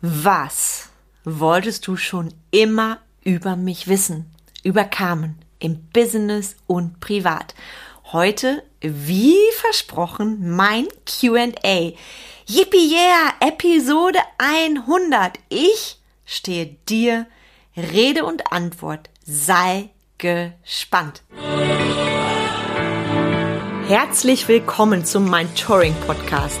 Was wolltest du schon immer über mich wissen? Über Carmen im Business und privat. Heute, wie versprochen, mein QA. Yippie yeah, Episode 100. Ich stehe dir Rede und Antwort. Sei gespannt. Herzlich willkommen zum Mind Touring Podcast,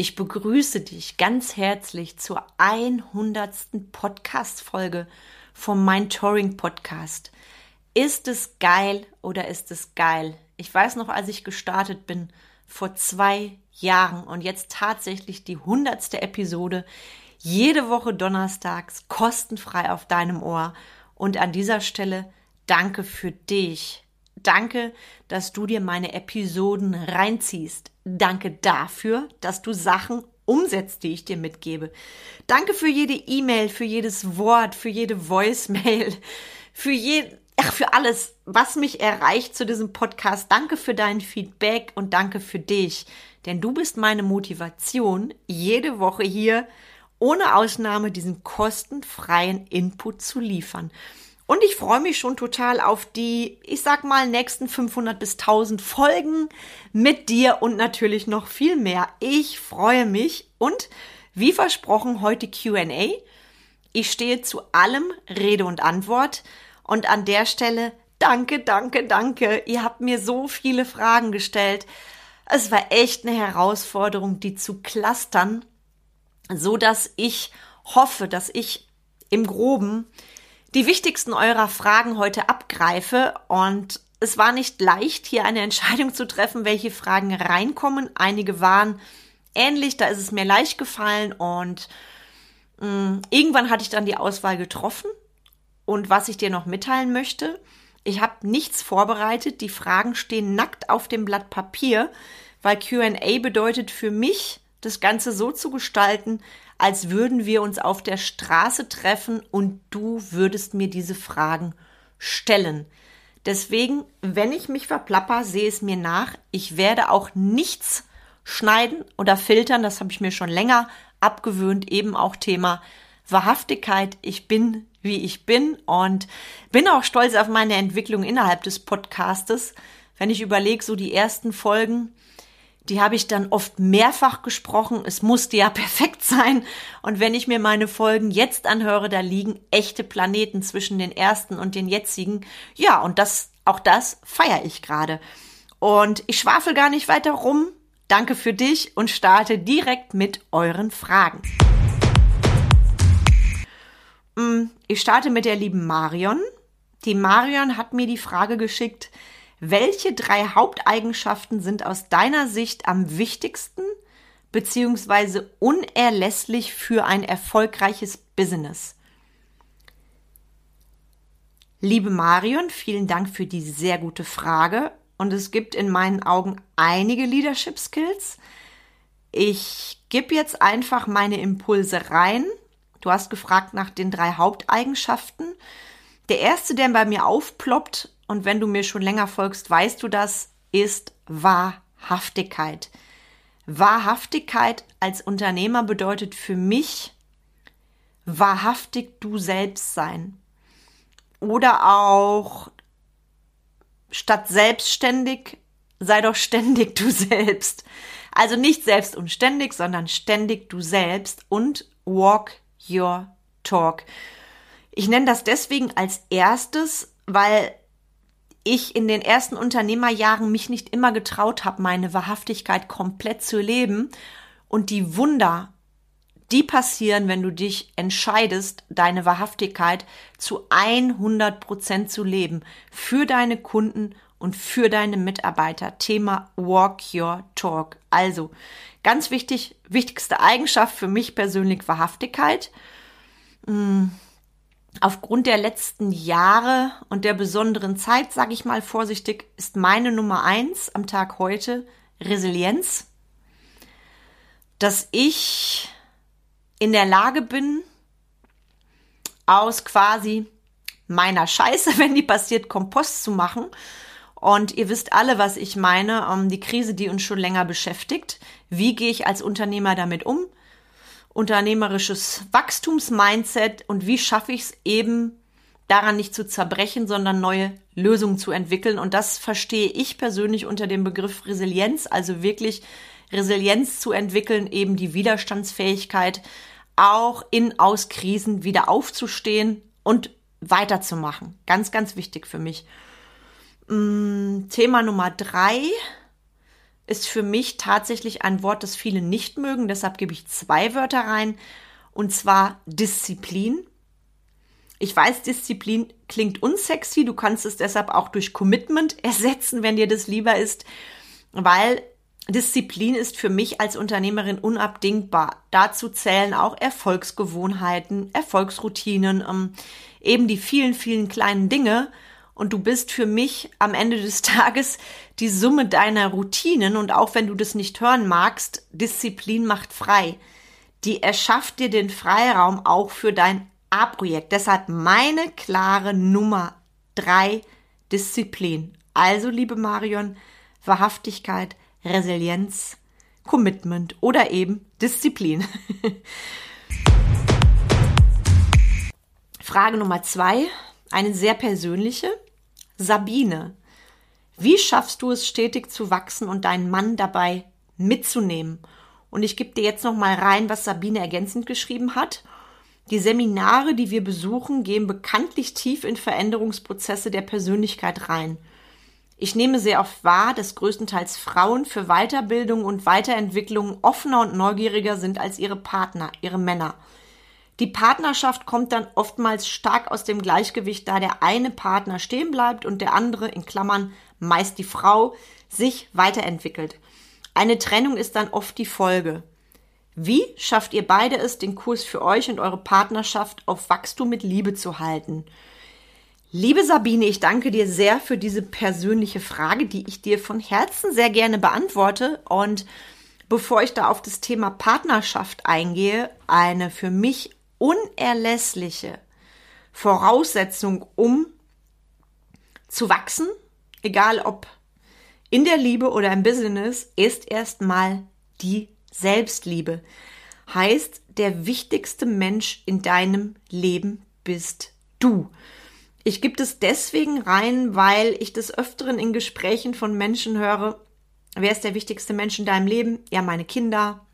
Ich begrüße dich ganz herzlich zur 100. Podcast-Folge vom Mind Touring Podcast. Ist es geil oder ist es geil? Ich weiß noch, als ich gestartet bin, vor zwei Jahren und jetzt tatsächlich die 100. Episode, jede Woche donnerstags, kostenfrei auf deinem Ohr. Und an dieser Stelle danke für dich, Danke, dass du dir meine Episoden reinziehst. Danke dafür, dass du Sachen umsetzt, die ich dir mitgebe. Danke für jede E-Mail, für jedes Wort, für jede Voicemail, für je, ach, für alles, was mich erreicht zu diesem Podcast. Danke für dein Feedback und danke für dich. Denn du bist meine Motivation, jede Woche hier ohne Ausnahme diesen kostenfreien Input zu liefern. Und ich freue mich schon total auf die, ich sag mal, nächsten 500 bis 1000 Folgen mit dir und natürlich noch viel mehr. Ich freue mich und wie versprochen heute Q&A. Ich stehe zu allem Rede und Antwort und an der Stelle danke, danke, danke. Ihr habt mir so viele Fragen gestellt. Es war echt eine Herausforderung, die zu clustern, so dass ich hoffe, dass ich im Groben die wichtigsten eurer Fragen heute abgreife und es war nicht leicht, hier eine Entscheidung zu treffen, welche Fragen reinkommen. Einige waren ähnlich, da ist es mir leicht gefallen und mh, mm, irgendwann hatte ich dann die Auswahl getroffen. Und was ich dir noch mitteilen möchte, ich habe nichts vorbereitet, die Fragen stehen nackt auf dem Blatt Papier, weil QA bedeutet für mich, das Ganze so zu gestalten, als würden wir uns auf der Straße treffen und du würdest mir diese Fragen stellen. Deswegen, wenn ich mich verplapper, sehe es mir nach. Ich werde auch nichts schneiden oder filtern. Das habe ich mir schon länger abgewöhnt. Eben auch Thema Wahrhaftigkeit. Ich bin, wie ich bin und bin auch stolz auf meine Entwicklung innerhalb des Podcastes. Wenn ich überlege, so die ersten Folgen, die habe ich dann oft mehrfach gesprochen. Es musste ja perfekt sein. Und wenn ich mir meine Folgen jetzt anhöre, da liegen echte Planeten zwischen den ersten und den jetzigen. Ja, und das, auch das feiere ich gerade. Und ich schwafel gar nicht weiter rum. Danke für dich und starte direkt mit euren Fragen. Mm, ich starte mit der lieben Marion. Die Marion hat mir die Frage geschickt, welche drei Haupteigenschaften sind aus deiner Sicht am wichtigsten bzw. unerlässlich für ein erfolgreiches Business? Liebe Marion, vielen Dank für die sehr gute Frage. Und es gibt in meinen Augen einige Leadership Skills. Ich gebe jetzt einfach meine Impulse rein. Du hast gefragt nach den drei Haupteigenschaften. Der erste, der bei mir aufploppt, und wenn du mir schon länger folgst, weißt du das, ist Wahrhaftigkeit. Wahrhaftigkeit als Unternehmer bedeutet für mich wahrhaftig du selbst sein. Oder auch statt selbstständig, sei doch ständig du selbst. Also nicht selbst und ständig, sondern ständig du selbst und walk your talk. Ich nenne das deswegen als erstes, weil ich in den ersten Unternehmerjahren mich nicht immer getraut habe, meine Wahrhaftigkeit komplett zu leben und die Wunder, die passieren, wenn du dich entscheidest, deine Wahrhaftigkeit zu 100 Prozent zu leben für deine Kunden und für deine Mitarbeiter. Thema Walk Your Talk. Also ganz wichtig, wichtigste Eigenschaft für mich persönlich Wahrhaftigkeit. Hm aufgrund der letzten Jahre und der besonderen Zeit, sage ich mal vorsichtig, ist meine Nummer eins am Tag heute Resilienz. Dass ich in der Lage bin, aus quasi meiner Scheiße, wenn die passiert, Kompost zu machen. Und ihr wisst alle, was ich meine, um, die Krise, die uns schon länger beschäftigt. Wie gehe ich als Unternehmer damit um? Unternehmerisches Wachstumsmindset und wie schaffe ich es eben, daran nicht zu zerbrechen, sondern neue Lösungen zu entwickeln. Und das verstehe ich persönlich unter dem Begriff Resilienz, also wirklich Resilienz zu entwickeln, eben die Widerstandsfähigkeit, auch in aus Krisen wieder aufzustehen und weiterzumachen. Ganz, ganz wichtig für mich. Mm, Thema Nummer drei ist für mich tatsächlich ein Wort, das viele nicht mögen. Deshalb gebe ich zwei Wörter rein. Und zwar Disziplin. Ich weiß, Disziplin klingt unsexy. Du kannst es deshalb auch durch Commitment ersetzen, wenn dir das lieber ist, weil Disziplin ist für mich als Unternehmerin unabdingbar. Dazu zählen auch Erfolgsgewohnheiten, Erfolgsroutinen, ähm, eben die vielen, vielen kleinen Dinge. Und du bist für mich am Ende des Tages die Summe deiner Routinen. Und auch wenn du das nicht hören magst, Disziplin macht frei. Die erschafft dir den Freiraum auch für dein A-Projekt. Deshalb meine klare Nummer drei Disziplin. Also, liebe Marion, Wahrhaftigkeit, Resilienz, Commitment oder eben Disziplin. Frage Nummer zwei, eine sehr persönliche. Sabine, wie schaffst du es stetig zu wachsen und deinen Mann dabei mitzunehmen? Und ich gebe dir jetzt noch mal rein, was Sabine ergänzend geschrieben hat. Die Seminare, die wir besuchen, gehen bekanntlich tief in Veränderungsprozesse der Persönlichkeit rein. Ich nehme sehr oft wahr, dass größtenteils Frauen für Weiterbildung und Weiterentwicklung offener und neugieriger sind als ihre Partner, ihre Männer. Die Partnerschaft kommt dann oftmals stark aus dem Gleichgewicht, da der eine Partner stehen bleibt und der andere, in Klammern meist die Frau, sich weiterentwickelt. Eine Trennung ist dann oft die Folge. Wie schafft ihr beide es, den Kurs für euch und eure Partnerschaft auf Wachstum mit Liebe zu halten? Liebe Sabine, ich danke dir sehr für diese persönliche Frage, die ich dir von Herzen sehr gerne beantworte. Und bevor ich da auf das Thema Partnerschaft eingehe, eine für mich unerlässliche Voraussetzung, um zu wachsen, egal ob in der Liebe oder im Business, ist erstmal die Selbstliebe. Heißt, der wichtigste Mensch in deinem Leben bist du. Ich gebe es deswegen rein, weil ich des Öfteren in Gesprächen von Menschen höre, wer ist der wichtigste Mensch in deinem Leben? Ja, meine Kinder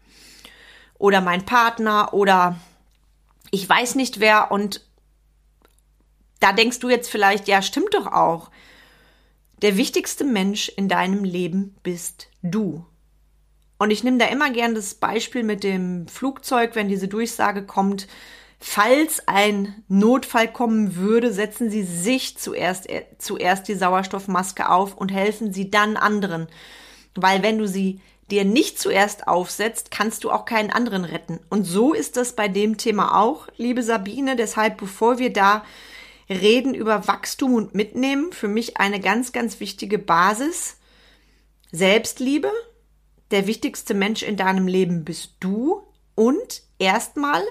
oder mein Partner oder ich weiß nicht wer und da denkst du jetzt vielleicht, ja, stimmt doch auch. Der wichtigste Mensch in deinem Leben bist du. Und ich nehme da immer gern das Beispiel mit dem Flugzeug, wenn diese Durchsage kommt, Falls ein Notfall kommen würde, setzen Sie sich zuerst, äh, zuerst die Sauerstoffmaske auf und helfen Sie dann anderen. Weil wenn du sie dir nicht zuerst aufsetzt, kannst du auch keinen anderen retten. Und so ist das bei dem Thema auch, liebe Sabine. Deshalb, bevor wir da reden über Wachstum und Mitnehmen, für mich eine ganz, ganz wichtige Basis. Selbstliebe. Der wichtigste Mensch in deinem Leben bist du. Und erstmal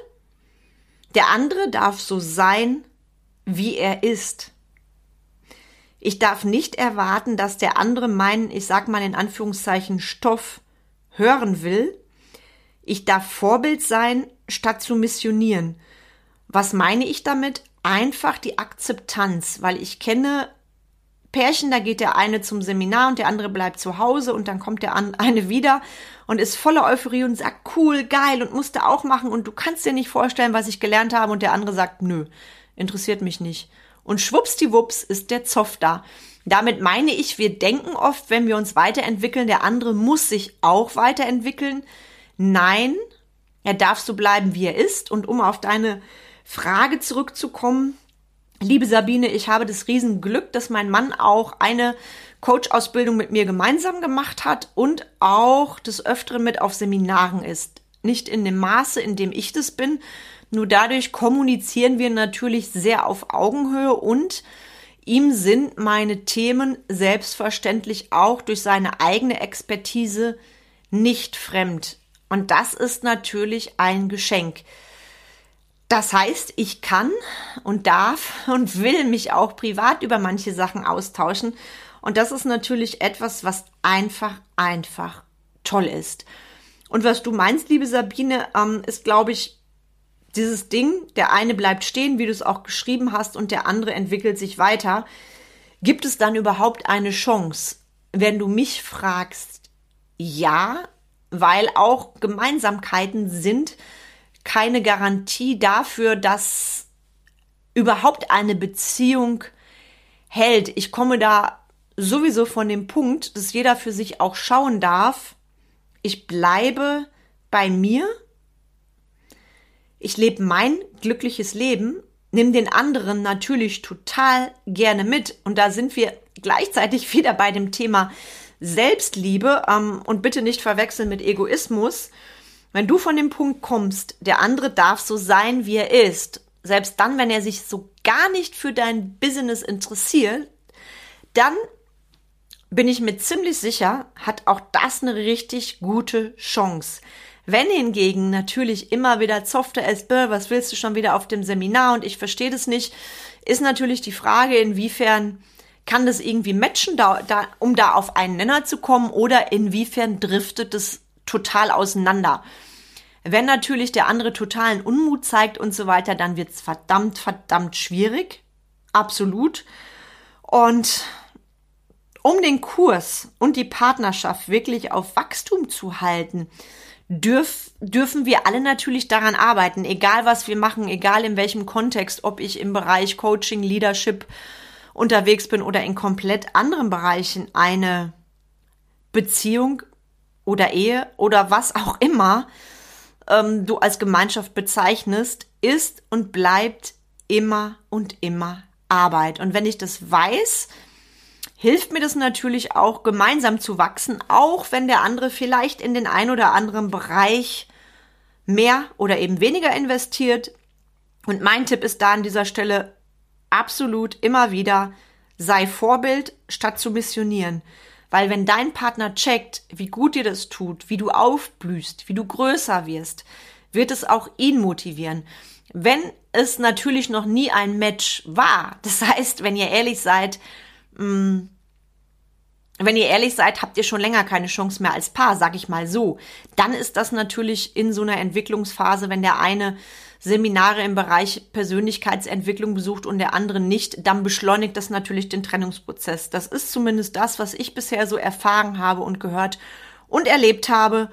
der andere darf so sein, wie er ist. Ich darf nicht erwarten, dass der andere meinen, ich sag mal in Anführungszeichen, Stoff hören will. Ich darf Vorbild sein, statt zu missionieren. Was meine ich damit? Einfach die Akzeptanz, weil ich kenne Pärchen, da geht der eine zum Seminar und der andere bleibt zu Hause und dann kommt der eine wieder und ist voller Euphorie und sagt, cool, geil und musste auch machen und du kannst dir nicht vorstellen, was ich gelernt habe und der andere sagt, nö, interessiert mich nicht. Und schwuppsdiwupps ist der Zoff da. Damit meine ich, wir denken oft, wenn wir uns weiterentwickeln, der andere muss sich auch weiterentwickeln. Nein, er darf so bleiben, wie er ist. Und um auf deine Frage zurückzukommen, Liebe Sabine, ich habe das Riesenglück, dass mein Mann auch eine Coach-Ausbildung mit mir gemeinsam gemacht hat und auch des Öfteren mit auf Seminaren ist. Nicht in dem Maße, in dem ich das bin. Nur dadurch kommunizieren wir natürlich sehr auf Augenhöhe und ihm sind meine Themen selbstverständlich auch durch seine eigene Expertise nicht fremd. Und das ist natürlich ein Geschenk. Das heißt, ich kann und darf und will mich auch privat über manche Sachen austauschen. Und das ist natürlich etwas, was einfach, einfach toll ist. Und was du meinst, liebe Sabine, ähm, ist, glaube ich, dieses Ding, der eine bleibt stehen, wie du es auch geschrieben hast, und der andere entwickelt sich weiter. Gibt es dann überhaupt eine Chance? Wenn du mich fragst, ja, weil auch Gemeinsamkeiten sind keine Garantie dafür, dass überhaupt eine Beziehung hält. Ich komme da sowieso von dem Punkt, dass jeder für sich auch schauen darf, ich bleibe bei mir, ich lebe mein glückliches Leben, nimm den anderen natürlich total gerne mit. Und da sind wir gleichzeitig wieder bei dem Thema Selbstliebe ähm, und bitte nicht verwechseln mit Egoismus. Wenn du von dem Punkt kommst, der andere darf so sein, wie er ist, selbst dann, wenn er sich so gar nicht für dein Business interessiert, dann bin ich mir ziemlich sicher, hat auch das eine richtig gute Chance. Wenn hingegen natürlich immer wieder zofte es, was willst du schon wieder auf dem Seminar und ich verstehe das nicht, ist natürlich die Frage, inwiefern kann das irgendwie matchen, da, da, um da auf einen Nenner zu kommen oder inwiefern driftet es total auseinander. Wenn natürlich der andere totalen Unmut zeigt und so weiter, dann wird's verdammt, verdammt schwierig. Absolut. Und um den Kurs und die Partnerschaft wirklich auf Wachstum zu halten, dürf, dürfen wir alle natürlich daran arbeiten, egal was wir machen, egal in welchem Kontext, ob ich im Bereich Coaching, Leadership unterwegs bin oder in komplett anderen Bereichen eine Beziehung oder Ehe oder was auch immer ähm, du als Gemeinschaft bezeichnest, ist und bleibt immer und immer Arbeit. Und wenn ich das weiß, hilft mir das natürlich auch, gemeinsam zu wachsen, auch wenn der andere vielleicht in den ein oder anderen Bereich mehr oder eben weniger investiert. Und mein Tipp ist da an dieser Stelle absolut immer wieder, sei Vorbild statt zu missionieren. Weil wenn dein Partner checkt, wie gut dir das tut, wie du aufblühst, wie du größer wirst, wird es auch ihn motivieren. Wenn es natürlich noch nie ein Match war, das heißt, wenn ihr ehrlich seid, mh, mm, wenn ihr ehrlich seid, habt ihr schon länger keine Chance mehr als Paar, sag ich mal so. Dann ist das natürlich in so einer Entwicklungsphase, wenn der eine Seminare im Bereich Persönlichkeitsentwicklung besucht und der andere nicht, dann beschleunigt das natürlich den Trennungsprozess. Das ist zumindest das, was ich bisher so erfahren habe und gehört und erlebt habe,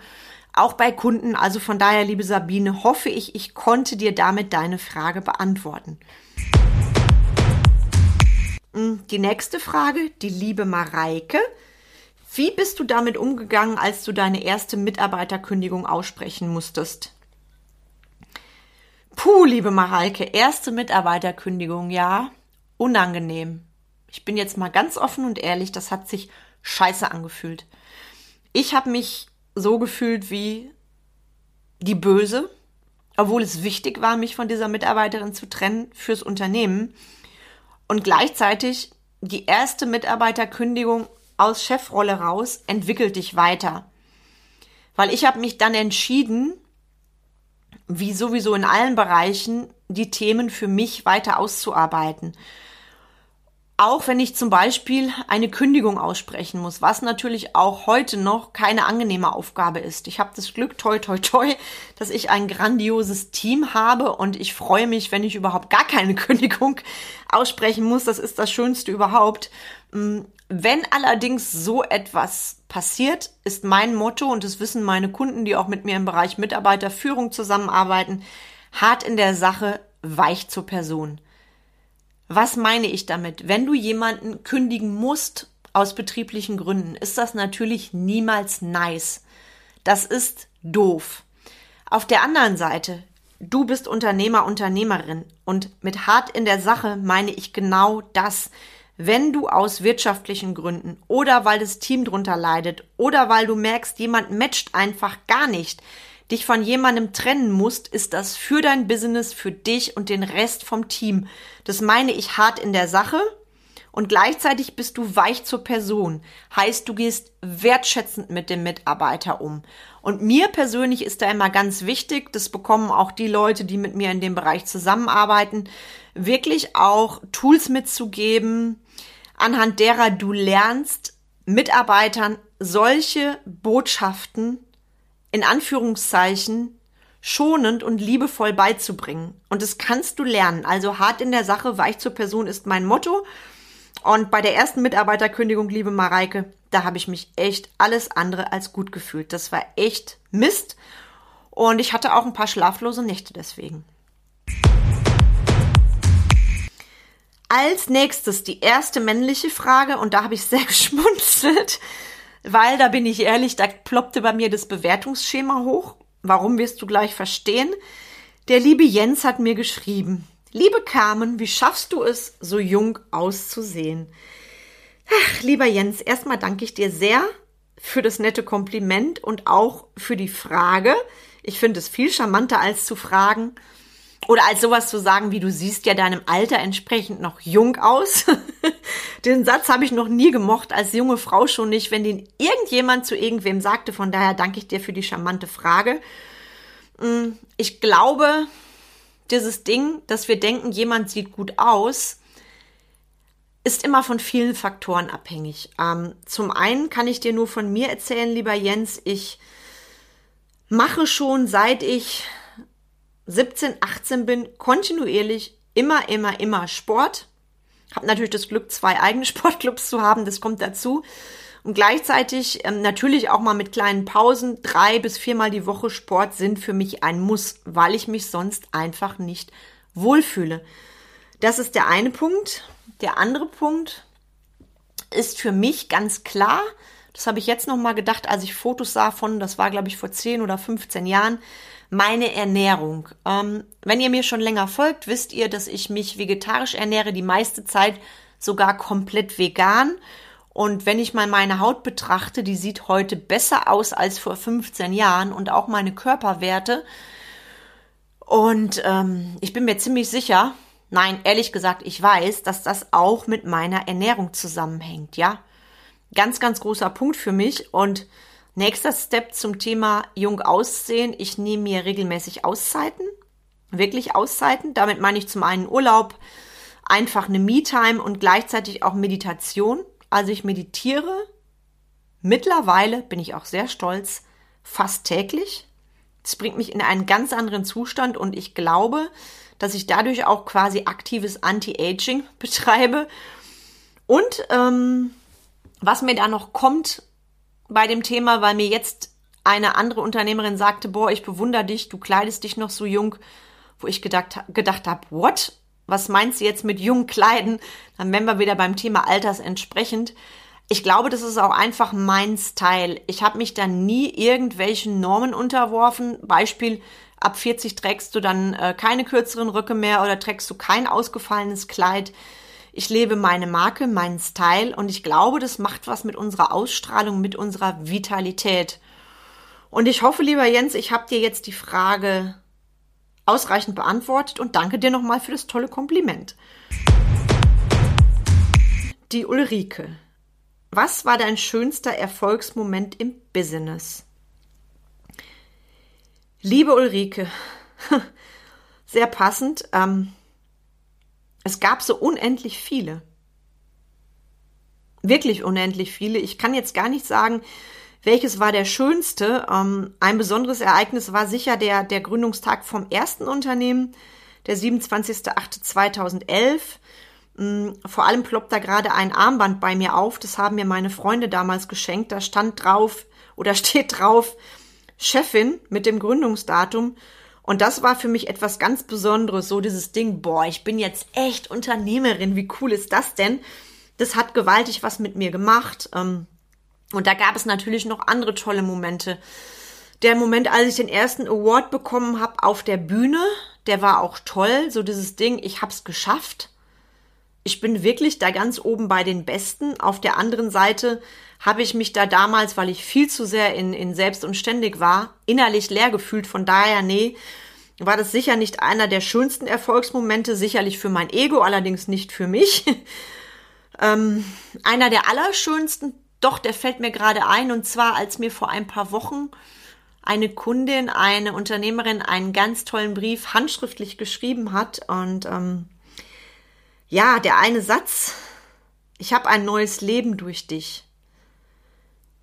auch bei Kunden. Also von daher, liebe Sabine, hoffe ich, ich konnte dir damit deine Frage beantworten. Hm, die nächste Frage, die liebe Mareike. Wie bist du damit umgegangen, als du deine erste Mitarbeiterkündigung aussprechen musstest? Puh, liebe Mareike, erste Mitarbeiterkündigung, ja, unangenehm. Ich bin jetzt mal ganz offen und ehrlich, das hat sich scheiße angefühlt. Ich habe mich so gefühlt wie die Böse, obwohl es wichtig war, mich von dieser Mitarbeiterin zu trennen fürs Unternehmen. Und gleichzeitig die erste Mitarbeiterkündigung aus Chefrolle raus entwickelt dich weiter. Weil ich habe mich dann entschieden, wie sowieso in allen Bereichen, die Themen für mich weiter auszuarbeiten. Auch wenn ich zum Beispiel eine Kündigung aussprechen muss, was natürlich auch heute noch keine angenehme Aufgabe ist. Ich habe das Glück, toi, toi, toi, dass ich ein grandioses Team habe und ich freue mich, wenn ich überhaupt gar keine Kündigung aussprechen muss. Das ist das Schönste überhaupt. Mm, wenn allerdings so etwas passiert, ist mein Motto, und das wissen meine Kunden, die auch mit mir im Bereich Mitarbeiterführung zusammenarbeiten, hart in der Sache, weich zur Person. Was meine ich damit? Wenn du jemanden kündigen musst aus betrieblichen Gründen, ist das natürlich niemals nice. Das ist doof. Auf der anderen Seite, du bist Unternehmer, Unternehmerin und mit hart in der Sache meine ich genau das. Wenn du aus wirtschaftlichen Gründen oder weil das Team drunter leidet oder weil du merkst, jemand matcht einfach gar nicht, dich von jemandem trennen musst, ist das für dein Business, für dich und den Rest vom Team. Das meine ich hart in der Sache. Und gleichzeitig bist du weich zur Person. Heißt, du gehst wertschätzend mit dem Mitarbeiter um. Und mir persönlich ist da immer ganz wichtig, das bekommen auch die Leute, die mit mir in dem Bereich zusammenarbeiten, wirklich auch Tools mitzugeben, anhand derer du lernst, Mitarbeitern solche Botschaften in Anführungszeichen schonend und liebevoll beizubringen. Und das kannst du lernen. Also hart in der Sache, weich zur Person ist mein Motto. Und bei der ersten Mitarbeiterkündigung, liebe Mareike, da habe ich mich echt alles andere als gut gefühlt. Das war echt Mist. Und ich hatte auch ein paar schlaflose Nächte deswegen. Als nächstes die erste männliche Frage und da habe ich sehr geschmunzelt, weil da bin ich ehrlich, da ploppte bei mir das Bewertungsschema hoch. Warum wirst du gleich verstehen? Der liebe Jens hat mir geschrieben. Liebe Carmen, wie schaffst du es, so jung auszusehen? Ach, lieber Jens, erstmal danke ich dir sehr für das nette Kompliment und auch für die Frage. Ich finde es viel charmanter als zu fragen oder als sowas zu sagen, wie du siehst ja deinem Alter entsprechend noch jung aus. den Satz habe ich noch nie gemocht, als junge Frau schon nicht, wenn den irgendjemand zu irgendwem sagte. Von daher danke ich dir für die charmante Frage. Mm, ich glaube, dieses Ding, dass wir denken, jemand sieht gut aus, ist immer von vielen Faktoren abhängig. Ähm, zum einen kann ich dir nur von mir erzählen, lieber Jens, ich mache schon seit ich 17, 18 bin, kontinuierlich immer, immer, immer Sport. Habe natürlich das Glück, zwei eigene Sportclubs zu haben, das kommt dazu. Und gleichzeitig ähm, natürlich auch mal mit kleinen Pausen. Drei bis viermal die Woche Sport sind für mich ein Muss, weil ich mich sonst einfach nicht wohlfühle. Das ist der eine Punkt. Der andere Punkt ist für mich ganz klar, das habe ich jetzt noch mal gedacht, als ich Fotos sah von, das war glaube ich vor 10 oder 15 Jahren, meine Ernährung. Ähm, wenn ihr mir schon länger folgt, wisst ihr, dass ich mich vegetarisch ernähre, die meiste Zeit sogar komplett vegan. Und wenn ich mal meine Haut betrachte, die sieht heute besser aus als vor 15 Jahren und auch meine Körperwerte. Und ähm, ich bin mir ziemlich sicher, nein, ehrlich gesagt, ich weiß, dass das auch mit meiner Ernährung zusammenhängt, ja. Ganz, ganz großer Punkt für mich. Und nächster Step zum Thema jung aussehen. Ich nehme mir regelmäßig Auszeiten. Wirklich Auszeiten. Damit meine ich zum einen Urlaub, einfach eine Me-Time und gleichzeitig auch Meditation. Also ich meditiere mittlerweile, bin ich auch sehr stolz, fast täglich. Das bringt mich in einen ganz anderen Zustand und ich glaube, dass ich dadurch auch quasi aktives Anti-Aging betreibe. Und ähm, was mir da noch kommt bei dem Thema, weil mir jetzt eine andere Unternehmerin sagte, boah, ich bewundere dich, du kleidest dich noch so jung, wo ich gedacht, gedacht habe, what? was meint sie jetzt mit jungen Kleiden? Dann wären wir wieder beim Thema Alters entsprechend. Ich glaube, das ist auch einfach mein Style. Ich habe mich da nie irgendwelchen Normen unterworfen. Beispiel, ab 40 trägst du dann äh, keine kürzeren Röcke mehr oder trägst du kein ausgefallenes Kleid. Ich lebe meine Marke, meinen Style und ich glaube, das macht was mit unserer Ausstrahlung, mit unserer Vitalität. Und ich hoffe, lieber Jens, ich habe dir jetzt die Frage ausreichend beantwortet und danke dir nochmal für das tolle Kompliment. Die Ulrike. Was war dein schönster Erfolgsmoment im Business? Liebe Ulrike, sehr passend. Ähm, es gab so unendlich viele. Wirklich unendlich viele. Ich kann jetzt gar nicht sagen, welches war der schönste? Ähm, ein besonderes Ereignis war sicher der, der Gründungstag vom ersten Unternehmen, der 27.08.2011. Ähm, vor allem ploppt da gerade ein Armband bei mir auf. Das haben mir meine Freunde damals geschenkt. Da stand drauf oder steht drauf Chefin mit dem Gründungsdatum. Und das war für mich etwas ganz Besonderes. So dieses Ding, boah, ich bin jetzt echt Unternehmerin. Wie cool ist das denn? Das hat gewaltig was mit mir gemacht. Ähm, und da gab es natürlich noch andere tolle Momente. Der Moment, als ich den ersten Award bekommen habe auf der Bühne, der war auch toll. So dieses Ding, ich hab's geschafft. Ich bin wirklich da ganz oben bei den Besten. Auf der anderen Seite habe ich mich da damals, weil ich viel zu sehr in, in selbst und ständig war, innerlich leer gefühlt. Von daher, nee, war das sicher nicht einer der schönsten Erfolgsmomente, sicherlich für mein Ego, allerdings nicht für mich. ähm, einer der allerschönsten, doch, der fällt mir gerade ein, und zwar als mir vor ein paar Wochen eine Kundin, eine Unternehmerin einen ganz tollen Brief handschriftlich geschrieben hat. Und ähm, ja, der eine Satz, ich habe ein neues Leben durch dich.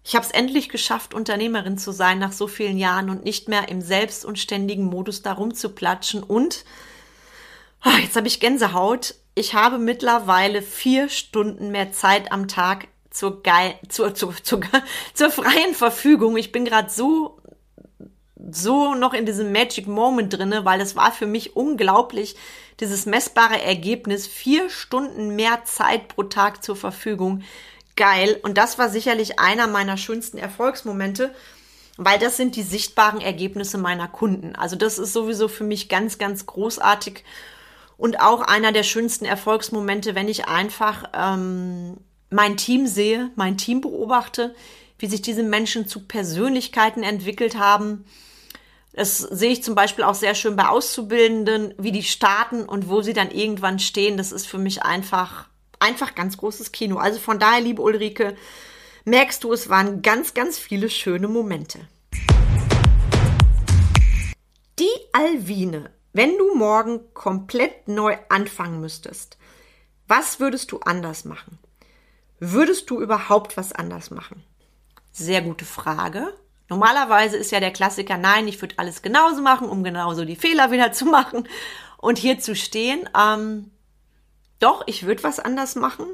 Ich habe es endlich geschafft, Unternehmerin zu sein nach so vielen Jahren und nicht mehr im selbst und ständigen Modus darum zu platschen. Und oh, jetzt habe ich Gänsehaut. Ich habe mittlerweile vier Stunden mehr Zeit am Tag zur, geil, zur, zur, zur, zur freien Verfügung. Ich bin gerade so so noch in diesem Magic Moment drinne, weil es war für mich unglaublich, dieses messbare Ergebnis, vier Stunden mehr Zeit pro Tag zur Verfügung. Geil. Und das war sicherlich einer meiner schönsten Erfolgsmomente, weil das sind die sichtbaren Ergebnisse meiner Kunden. Also das ist sowieso für mich ganz, ganz großartig und auch einer der schönsten Erfolgsmomente, wenn ich einfach ähm, mein Team sehe, mein Team beobachte, wie sich diese Menschen zu Persönlichkeiten entwickelt haben, das sehe ich zum Beispiel auch sehr schön bei Auszubildenden, wie die starten und wo sie dann irgendwann stehen. Das ist für mich einfach, einfach ganz großes Kino. Also von daher, liebe Ulrike, merkst du, es waren ganz, ganz viele schöne Momente. Die Alvine, wenn du morgen komplett neu anfangen müsstest, was würdest du anders machen? Würdest du überhaupt was anders machen? Sehr gute Frage. Normalerweise ist ja der Klassiker, nein, ich würde alles genauso machen, um genauso die Fehler wieder zu machen und hier zu stehen. Ähm, doch, ich würde was anders machen.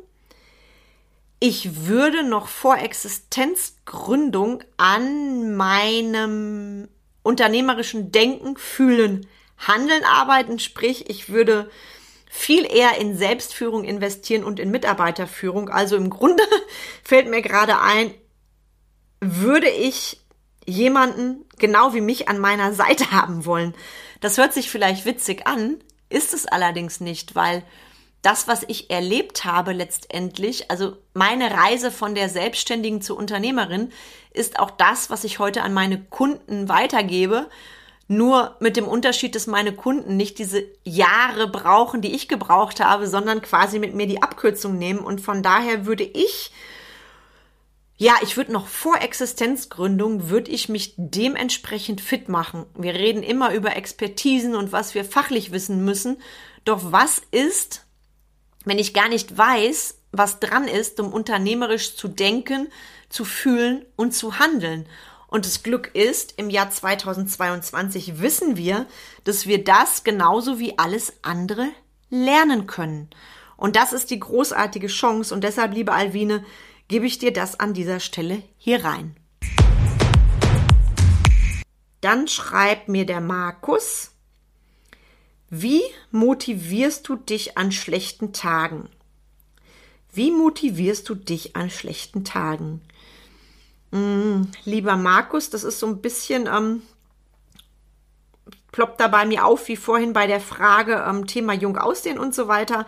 Ich würde noch vor Existenzgründung an meinem unternehmerischen Denken, Fühlen, Handeln arbeiten. Sprich, ich würde viel eher in Selbstführung investieren und in Mitarbeiterführung. Also im Grunde fällt mir gerade ein, würde ich jemanden genau wie mich an meiner Seite haben wollen. Das hört sich vielleicht witzig an, ist es allerdings nicht, weil das, was ich erlebt habe letztendlich, also meine Reise von der Selbstständigen zur Unternehmerin, ist auch das, was ich heute an meine Kunden weitergebe. Nur mit dem Unterschied, dass meine Kunden nicht diese Jahre brauchen, die ich gebraucht habe, sondern quasi mit mir die Abkürzung nehmen. Und von daher würde ich ja, ich würde noch vor Existenzgründung, würde ich mich dementsprechend fit machen. Wir reden immer über Expertisen und was wir fachlich wissen müssen. Doch was ist, wenn ich gar nicht weiß, was dran ist, um unternehmerisch zu denken, zu fühlen und zu handeln? Und das Glück ist, im Jahr 2022 wissen wir, dass wir das genauso wie alles andere lernen können. Und das ist die großartige Chance. Und deshalb, liebe Alvine, gebe ich dir das an dieser Stelle hier rein. Dann schreibt mir der Markus, wie motivierst du dich an schlechten Tagen? Wie motivierst du dich an schlechten Tagen? Hm, lieber Markus, das ist so ein bisschen, ähm, ploppt da bei mir auf, wie vorhin bei der Frage ähm, Thema Jung aussehen und so weiter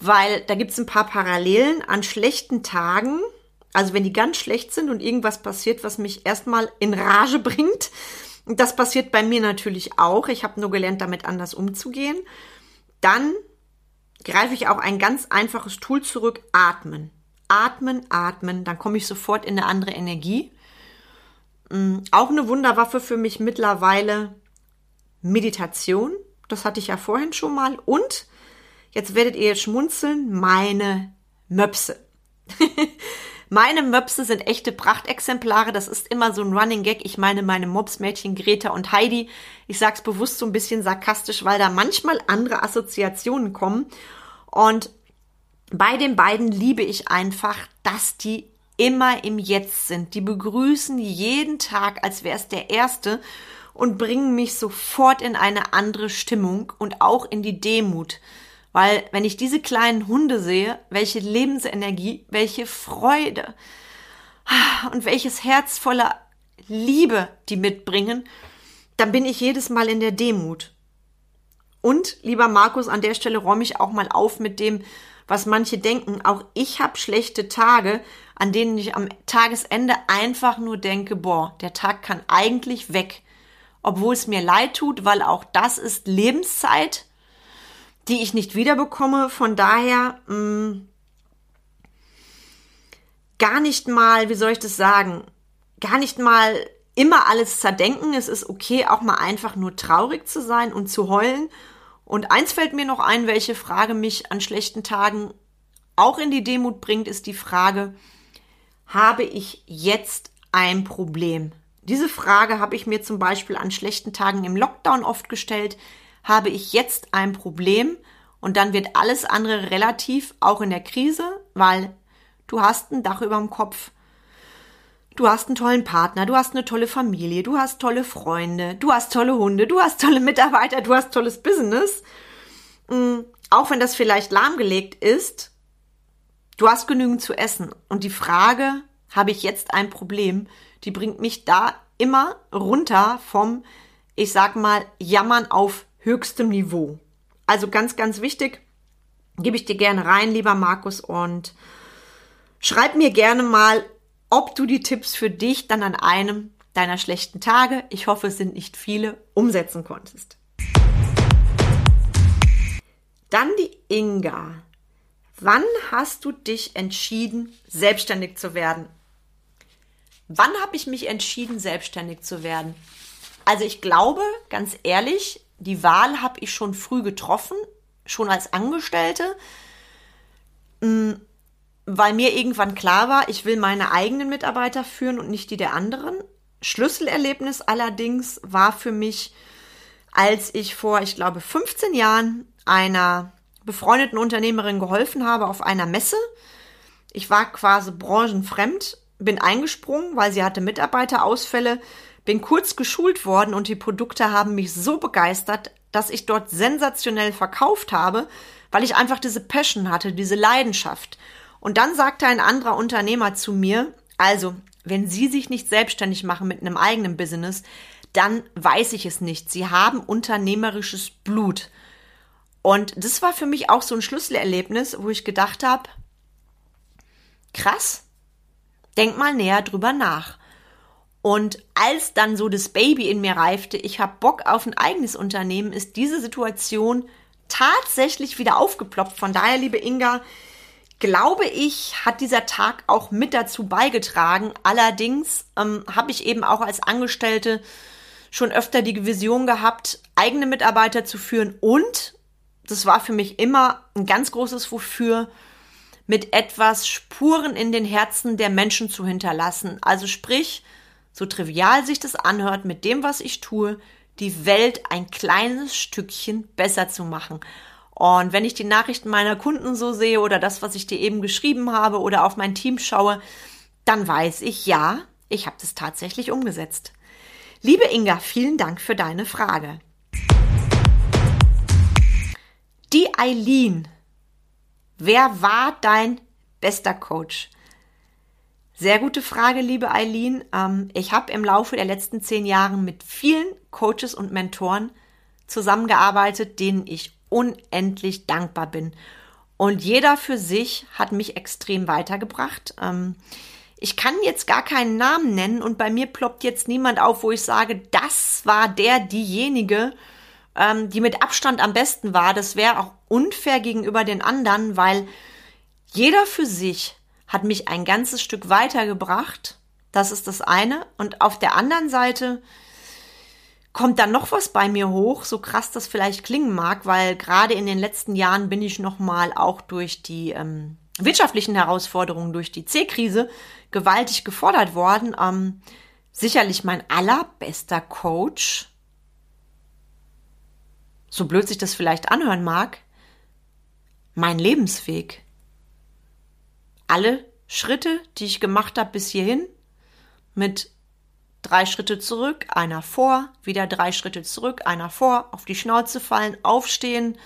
weil da gibt's ein paar Parallelen an schlechten Tagen. Also wenn die ganz schlecht sind und irgendwas passiert, was mich erstmal in Rage bringt. Das passiert bei mir natürlich auch. Ich habe nur gelernt, damit anders umzugehen. Dann greife ich auch ein ganz einfaches Tool zurück. Atmen. Atmen, atmen. Dann komme ich sofort in eine andere Energie. Mm, auch eine Wunderwaffe für mich mittlerweile Meditation. Das hatte ich ja vorhin schon mal. Und Jetzt werdet ihr schmunzeln, meine Möpse. meine Möpse sind echte Prachtexemplare. Das ist immer so ein Running Gag. Ich meine meine Mopsmädchen Greta und Heidi. Ich sag's bewusst so ein bisschen sarkastisch, weil da manchmal andere Assoziationen kommen. Und bei den beiden liebe ich einfach, dass die immer im Jetzt sind. Die begrüßen jeden Tag, als wäre es der erste und bringen mich sofort in eine andere Stimmung und auch in die Demut. Weil wenn ich diese kleinen Hunde sehe, welche Lebensenergie, welche Freude und welches Herz voller Liebe die mitbringen, dann bin ich jedes Mal in der Demut. Und, lieber Markus, an der Stelle räume ich auch mal auf mit dem, was manche denken. Auch ich habe schlechte Tage, an denen ich am Tagesende einfach nur denke, boah, der Tag kann eigentlich weg. Obwohl es mir leid tut, weil auch das ist Lebenszeit, die ich nicht wiederbekomme. Von daher mh, mm, gar nicht mal, wie soll ich das sagen, gar nicht mal immer alles zerdenken. Es ist okay, auch mal einfach nur traurig zu sein und zu heulen. Und eins fällt mir noch ein, welche Frage mich an schlechten Tagen auch in die Demut bringt, ist die Frage, habe ich jetzt ein Problem? Diese Frage habe ich mir zum Beispiel an schlechten Tagen im Lockdown oft gestellt. Habe ich jetzt ein Problem? Und dann wird alles andere relativ, auch in der Krise, weil du hast ein Dach über dem Kopf, Du hast einen tollen Partner, du hast eine tolle Familie, du hast tolle Freunde, du hast tolle Hunde, du hast tolle Mitarbeiter, du hast tolles Business. Mm, auch wenn das vielleicht lahmgelegt ist, du hast genügend zu essen. Und die Frage, habe ich jetzt ein Problem, die bringt mich da immer runter vom, ich sag mal, Jammern auf höchstem Niveau. Also ganz, ganz wichtig, gebe ich dir gerne rein, lieber Markus, und schreib mir gerne mal, ob du die Tipps für dich dann an einem deiner schlechten Tage, ich hoffe es sind nicht viele, umsetzen konntest. Dann die Inga. Wann hast du dich entschieden, selbstständig zu werden? Wann habe ich mich entschieden, selbstständig zu werden? Also ich glaube, ganz ehrlich, die Wahl habe ich schon früh getroffen, schon als Angestellte. Hm, weil mir irgendwann klar war, ich will meine eigenen Mitarbeiter führen und nicht die der anderen. Schlüsselerlebnis allerdings war für mich, als ich vor, ich glaube, 15 Jahren einer befreundeten Unternehmerin geholfen habe auf einer Messe. Ich war quasi branchenfremd, bin eingesprungen, weil sie hatte Mitarbeiterausfälle, bin kurz geschult worden und die Produkte haben mich so begeistert, dass ich dort sensationell verkauft habe, weil ich einfach diese Passion hatte, diese Leidenschaft. Und dann sagte ein anderer Unternehmer zu mir, also, wenn Sie sich nicht selbstständig machen mit einem eigenen Business, dann weiß ich es nicht. Sie haben unternehmerisches Blut. Und das war für mich auch so ein Schlüsselerlebnis, wo ich gedacht habe, krass, denk mal näher drüber nach. Und als dann so das Baby in mir reifte, ich habe Bock auf ein eigenes Unternehmen, ist diese Situation tatsächlich wieder aufgeploppt. Von daher, liebe Inga, glaube ich, hat dieser Tag auch mit dazu beigetragen. Allerdings ähm, habe ich eben auch als Angestellte schon öfter die Vision gehabt, eigene Mitarbeiter zu führen und, das war für mich immer ein ganz großes Wofür, mit etwas Spuren in den Herzen der Menschen zu hinterlassen. Also sprich, so trivial sich das anhört, mit dem, was ich tue, die Welt ein kleines Stückchen besser zu machen. Und wenn ich die Nachrichten meiner Kunden so sehe oder das, was ich dir eben geschrieben habe oder auf mein Team schaue, dann weiß ich, ja, ich habe das tatsächlich umgesetzt. Liebe Inga, vielen Dank für deine Frage. Die Eileen. Wer war dein bester Coach? Sehr gute Frage, liebe Eileen. Ähm, ich habe im Laufe der letzten zehn Jahre mit vielen Coaches und Mentoren zusammengearbeitet, denen ich unendlich dankbar bin. Und jeder für sich hat mich extrem weitergebracht. Ähm, ich kann jetzt gar keinen Namen nennen und bei mir ploppt jetzt niemand auf, wo ich sage, das war der, diejenige, ähm, die mit Abstand am besten war. Das wäre auch unfair gegenüber den anderen, weil jeder für sich hat mich ein ganzes Stück weitergebracht. Das ist das eine. Und auf der anderen Seite kommt dann noch was bei mir hoch, so krass das vielleicht klingen mag, weil gerade in den letzten Jahren bin ich noch mal auch durch die ähm, wirtschaftlichen Herausforderungen, durch die C-Krise gewaltig gefordert worden. Ähm, sicherlich mein allerbester Coach, so blöd sich das vielleicht anhören mag, mein Lebensweg. Alle Schritte, die ich gemacht habe bis hierhin, mit drei Schritte zurück, einer vor, wieder drei Schritte zurück, einer vor, auf die Schnauze fallen, aufstehen.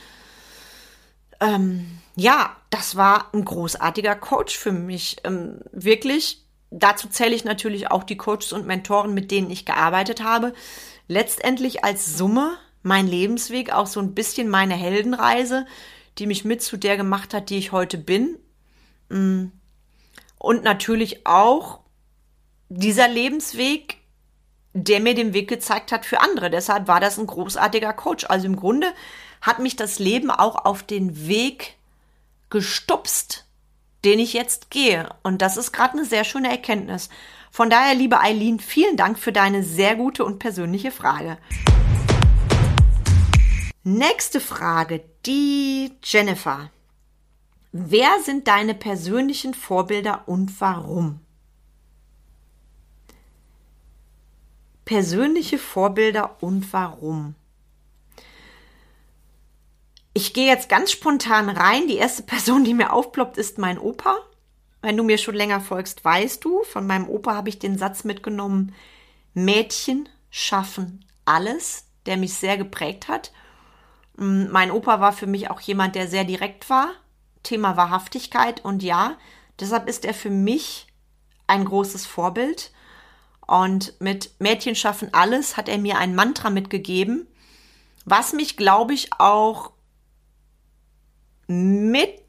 Ähm, ja, das war ein großartiger Coach für mich. Ähm, wirklich. Dazu zähle ich natürlich auch die Coaches und Mentoren, mit denen ich gearbeitet habe. Letztendlich als Summe mein Lebensweg, auch so ein bisschen meine Heldenreise, die mich mit zu der gemacht hat, die ich heute bin. Mm. Und natürlich auch dieser Lebensweg, der mir den Weg gezeigt hat für andere. Deshalb war das ein großartiger Coach. Also im Grunde hat mich das Leben auch auf den Weg gestupst, den ich jetzt gehe. Und das ist gerade eine sehr schöne Erkenntnis. Von daher, liebe Eileen, vielen Dank für deine sehr gute und persönliche Frage. Nächste Frage, die Jennifer. Wer sind deine persönlichen Vorbilder und warum? Persönliche Vorbilder und warum? Ich gehe jetzt ganz spontan rein. Die erste Person, die mir aufploppt, ist mein Opa. Wenn du mir schon länger folgst, weißt du, von meinem Opa habe ich den Satz mitgenommen, Mädchen schaffen alles, der mich sehr geprägt hat. Mm, mein Opa war für mich auch jemand, der sehr direkt war. Thema Wahrhaftigkeit und ja, deshalb ist er für mich ein großes Vorbild. Und mit Mädchen schaffen alles hat er mir ein Mantra mitgegeben, was mich, glaube ich, auch mit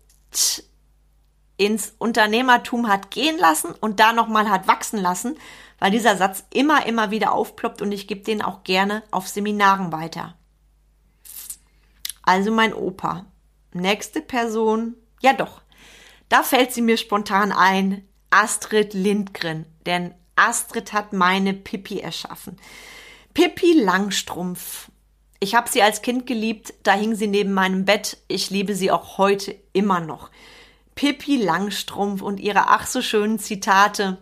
ins Unternehmertum hat gehen lassen und da nochmal hat wachsen lassen, weil dieser Satz immer, immer wieder aufploppt und ich gebe den auch gerne auf Seminaren weiter. Also mein Opa. Nächste Person. Ja doch. Da fällt sie mir spontan ein. Astrid Lindgren. Denn Astrid hat meine Pippi erschaffen. Pippi Langstrumpf. Ich habe sie als Kind geliebt, da hing sie neben meinem Bett. Ich liebe sie auch heute immer noch. Pippi Langstrumpf und ihre ach so schönen Zitate.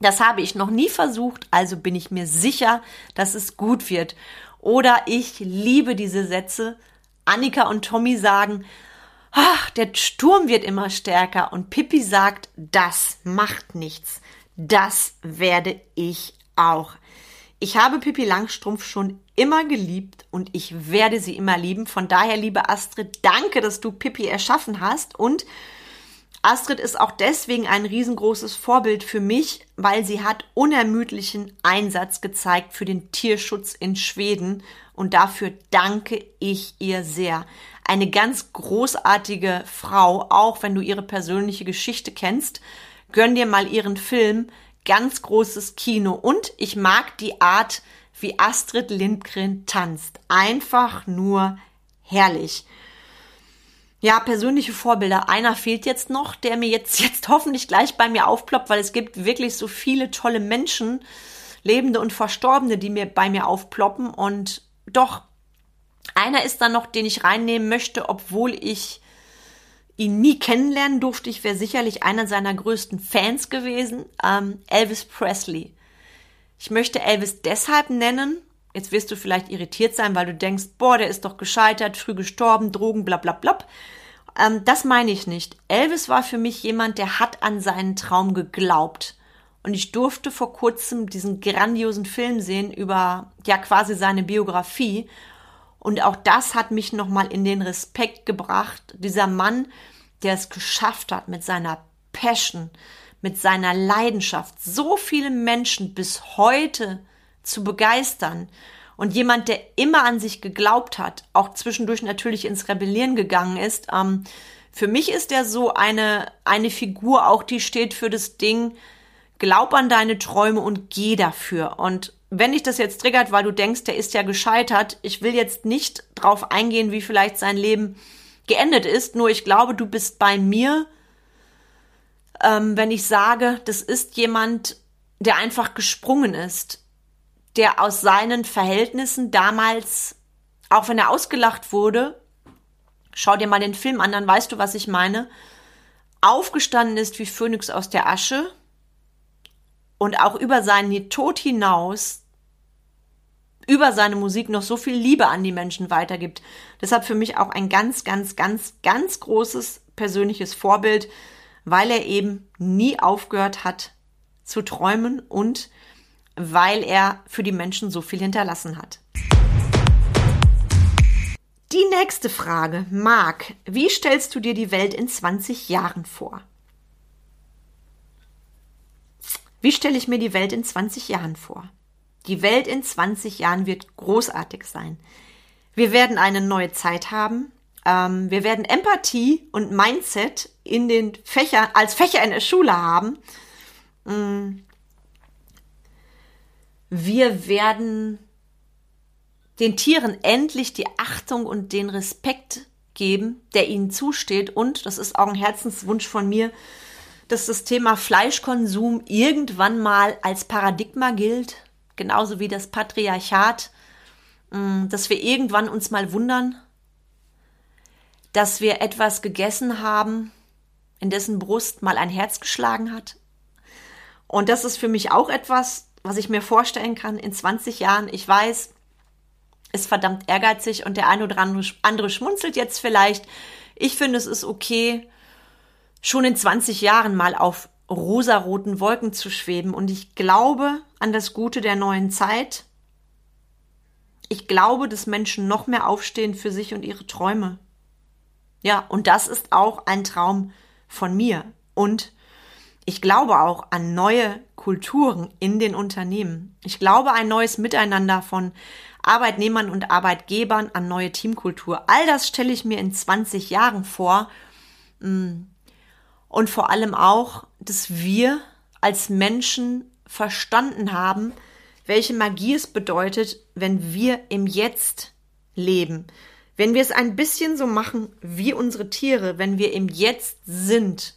Das habe ich noch nie versucht, also bin ich mir sicher, dass es gut wird. Oder ich liebe diese Sätze. Annika und Tommy sagen, ach, der Sturm wird immer stärker und Pippi sagt, das macht nichts. Das werde ich auch. Ich habe Pippi Langstrumpf schon immer geliebt und ich werde sie immer lieben. Von daher, liebe Astrid, danke, dass du Pippi erschaffen hast und Astrid ist auch deswegen ein riesengroßes Vorbild für mich, weil sie hat unermüdlichen Einsatz gezeigt für den Tierschutz in Schweden und dafür danke ich ihr sehr. Eine ganz großartige Frau, auch wenn du ihre persönliche Geschichte kennst. Gönn dir mal ihren Film, ganz großes Kino und ich mag die Art, wie Astrid Lindgren tanzt. Einfach nur herrlich. Ja, persönliche Vorbilder. Einer fehlt jetzt noch, der mir jetzt, jetzt hoffentlich gleich bei mir aufploppt, weil es gibt wirklich so viele tolle Menschen, Lebende und Verstorbene, die mir bei mir aufploppen. Und doch, einer ist dann noch, den ich reinnehmen möchte, obwohl ich ihn nie kennenlernen durfte. Ich wäre sicherlich einer seiner größten Fans gewesen. Ähm, Elvis Presley. Ich möchte Elvis deshalb nennen, Jetzt wirst du vielleicht irritiert sein, weil du denkst, boah, der ist doch gescheitert, früh gestorben, Drogen, bla bla bla. Ähm, das meine ich nicht. Elvis war für mich jemand, der hat an seinen Traum geglaubt. Und ich durfte vor kurzem diesen grandiosen Film sehen über ja quasi seine Biografie. Und auch das hat mich nochmal in den Respekt gebracht. Dieser Mann, der es geschafft hat mit seiner Passion, mit seiner Leidenschaft, so viele Menschen bis heute zu begeistern. Und jemand, der immer an sich geglaubt hat, auch zwischendurch natürlich ins Rebellieren gegangen ist. Ähm, für mich ist er so eine, eine Figur auch, die steht für das Ding, glaub an deine Träume und geh dafür. Und wenn dich das jetzt triggert, weil du denkst, der ist ja gescheitert, ich will jetzt nicht drauf eingehen, wie vielleicht sein Leben geendet ist, nur ich glaube, du bist bei mir, ähm, wenn ich sage, das ist jemand, der einfach gesprungen ist, der aus seinen Verhältnissen damals, auch wenn er ausgelacht wurde, schau dir mal den Film an, dann weißt du, was ich meine, aufgestanden ist wie Phönix aus der Asche und auch über seinen Tod hinaus über seine Musik noch so viel Liebe an die Menschen weitergibt. Deshalb für mich auch ein ganz, ganz, ganz, ganz großes persönliches Vorbild, weil er eben nie aufgehört hat zu träumen und weil er für die Menschen so viel hinterlassen hat. Die nächste Frage. Marc, wie stellst du dir die Welt in 20 Jahren vor? Wie stelle ich mir die Welt in 20 Jahren vor? Die Welt in 20 Jahren wird großartig sein. Wir werden eine neue Zeit haben. Ähm, wir werden Empathie und Mindset in den Fächern, als Fächer in der Schule haben. Mm. Wir werden den Tieren endlich die Achtung und den Respekt geben, der ihnen zusteht. Und, das ist auch ein Herzenswunsch von mir, dass das Thema Fleischkonsum irgendwann mal als Paradigma gilt, genauso wie das Patriarchat, mm, dass wir irgendwann uns mal wundern, dass wir etwas gegessen haben, in dessen Brust mal ein Herz geschlagen hat. Und das ist für mich auch etwas, was ich mir vorstellen kann in 20 Jahren. Ich weiß, ist verdammt ehrgeizig und der eine oder andere schmunzelt jetzt vielleicht. Ich finde, es ist okay, schon in 20 Jahren mal auf rosaroten Wolken zu schweben. Und ich glaube an das Gute der neuen Zeit. Ich glaube, dass Menschen noch mehr aufstehen für sich und ihre Träume. Ja, und das ist auch ein Traum von mir. Und ich glaube auch an neue Kulturen in den Unternehmen. Ich glaube ein neues Miteinander von Arbeitnehmern und Arbeitgebern, an neue Teamkultur. All das stelle ich mir in 20 Jahren vor. Mm. Und vor allem auch, dass wir als Menschen verstanden haben, welche Magie es bedeutet, wenn wir im Jetzt leben. Wenn wir es ein bisschen so machen wie unsere Tiere, wenn wir im Jetzt sind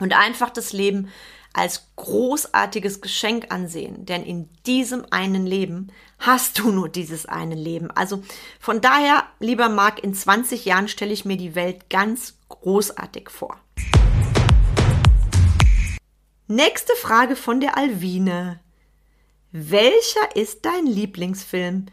und einfach das Leben als großartiges Geschenk ansehen, denn in diesem einen Leben hast du nur dieses eine Leben. Also von daher, lieber Marc, in 20 Jahren stelle ich mir die Welt ganz großartig vor. Nächste Frage von der Alvine. Welcher ist dein Lieblingsfilm?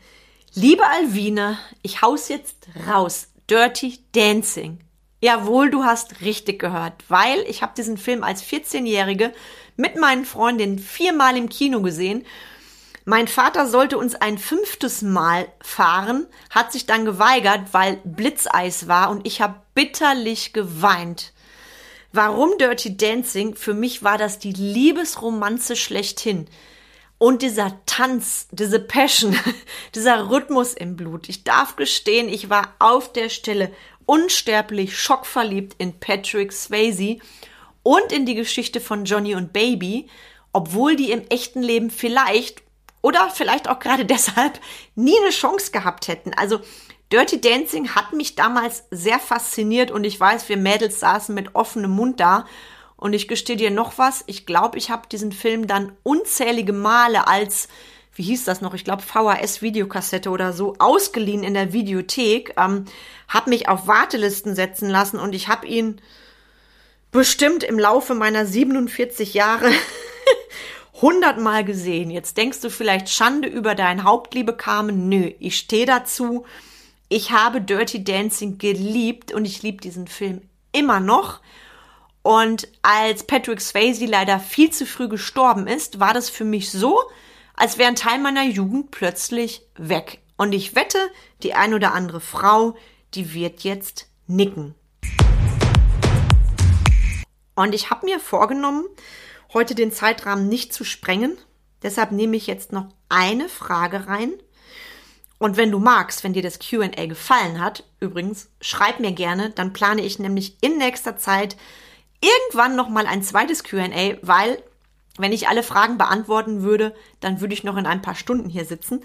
Liebe Alvine, ich haus jetzt raus. Dirty Dancing. Jawohl, du hast richtig gehört, weil ich habe diesen Film als 14-Jährige mit meinen Freundinnen viermal im Kino gesehen. Mein Vater sollte uns ein fünftes Mal fahren, hat sich dann geweigert, weil Blitzeis war und ich habe bitterlich geweint. Warum Dirty Dancing? Für mich war das die Liebesromanze schlechthin. Und dieser Tanz, diese Passion, dieser Rhythmus im Blut. Ich darf gestehen, ich war auf der Stelle unsterblich schockverliebt in Patrick Swayze und in die Geschichte von Johnny und Baby, obwohl die im echten Leben vielleicht oder vielleicht auch gerade deshalb nie eine Chance gehabt hätten. Also Dirty Dancing hat mich damals sehr fasziniert und ich weiß, wir Mädels saßen mit offenem Mund da. Und ich gestehe dir noch was, ich glaube, ich habe diesen Film dann unzählige Male als wie hieß das noch? Ich glaube VHS-Videokassette oder so, ausgeliehen in der Videothek, ähm, habe mich auf Wartelisten setzen lassen und ich habe ihn bestimmt im Laufe meiner 47 Jahre hundertmal gesehen. Jetzt denkst du vielleicht Schande über dein Haupt, liebe. Nö, ich stehe dazu. Ich habe Dirty Dancing geliebt und ich liebe diesen Film immer noch. Und als Patrick Swayze leider viel zu früh gestorben ist, war das für mich so, als wäre ein Teil meiner Jugend plötzlich weg. Und ich wette, die ein oder andere Frau, die wird jetzt nicken. Und ich habe mir vorgenommen, heute den Zeitrahmen nicht zu sprengen. Deshalb nehme ich jetzt noch eine Frage rein. Und wenn du magst, wenn dir das QA gefallen hat, übrigens, schreib mir gerne, dann plane ich nämlich in nächster Zeit irgendwann nochmal ein zweites QA, weil wenn ich alle Fragen beantworten würde, dann würde ich noch in ein paar Stunden hier sitzen.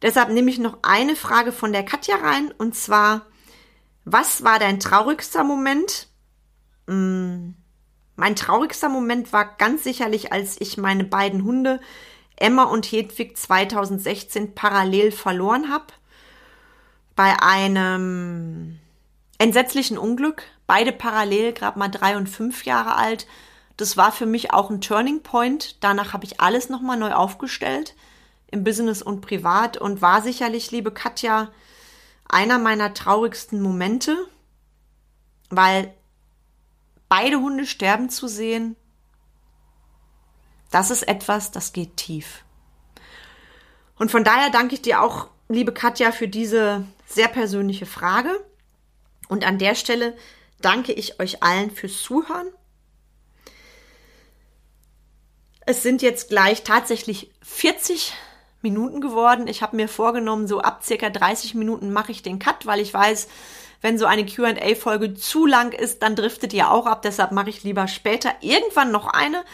Deshalb nehme ich noch eine Frage von der Katja rein und zwar, was war dein traurigster Moment? Hm, mein traurigster Moment war ganz sicherlich, als ich meine beiden Hunde Emma und Hedwig 2016 parallel verloren habe. Bei einem entsetzlichen Unglück. Beide parallel, gerade mal drei und fünf Jahre alt. Das war für mich auch ein Turning Point. Danach habe ich alles nochmal neu aufgestellt, im Business und privat und war sicherlich, liebe Katja, einer meiner traurigsten Momente, weil beide Hunde sterben zu sehen, das ist etwas, das geht tief. Und von daher danke ich dir auch, liebe Katja, für diese sehr persönliche Frage. Und an der Stelle danke ich euch allen fürs Zuhören es sind jetzt gleich tatsächlich 40 Minuten geworden. Ich habe mir vorgenommen, so ab circa 30 Minuten mache ich den Cut, weil ich weiß, wenn so eine QA-Folge zu lang ist, dann driftet ihr auch ab. Deshalb mache ich lieber später irgendwann noch eine.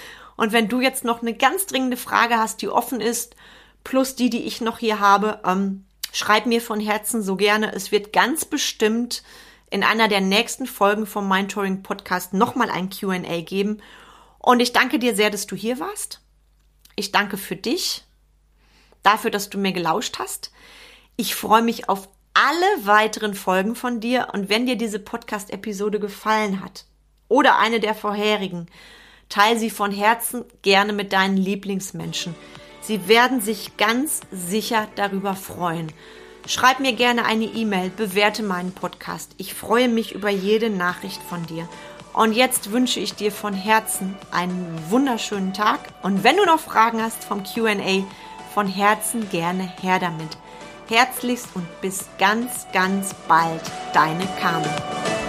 Und wenn du jetzt noch eine ganz dringende Frage hast, die offen ist, plus die, die ich noch hier habe, ähm, schreib mir von Herzen so gerne. Es wird ganz bestimmt in einer der nächsten Folgen vom Mindtouring Podcast nochmal ein QA geben. Und ich danke dir sehr, dass du hier warst. Ich danke für dich, dafür, dass du mir gelauscht hast. Ich freue mich auf alle weiteren Folgen von dir und wenn dir diese Podcast-Episode gefallen hat oder eine der vorherigen, teile sie von Herzen gerne mit deinen Lieblingsmenschen. Sie werden sich ganz sicher darüber freuen. Schreib mir gerne eine E-Mail, bewerte meinen Podcast. Ich freue mich über jede Nachricht von dir. Und jetzt wünsche ich dir von Herzen einen wunderschönen Tag. Und wenn du noch Fragen hast vom QA, von Herzen gerne her damit. Herzlichst und bis ganz, ganz bald, deine Carmen.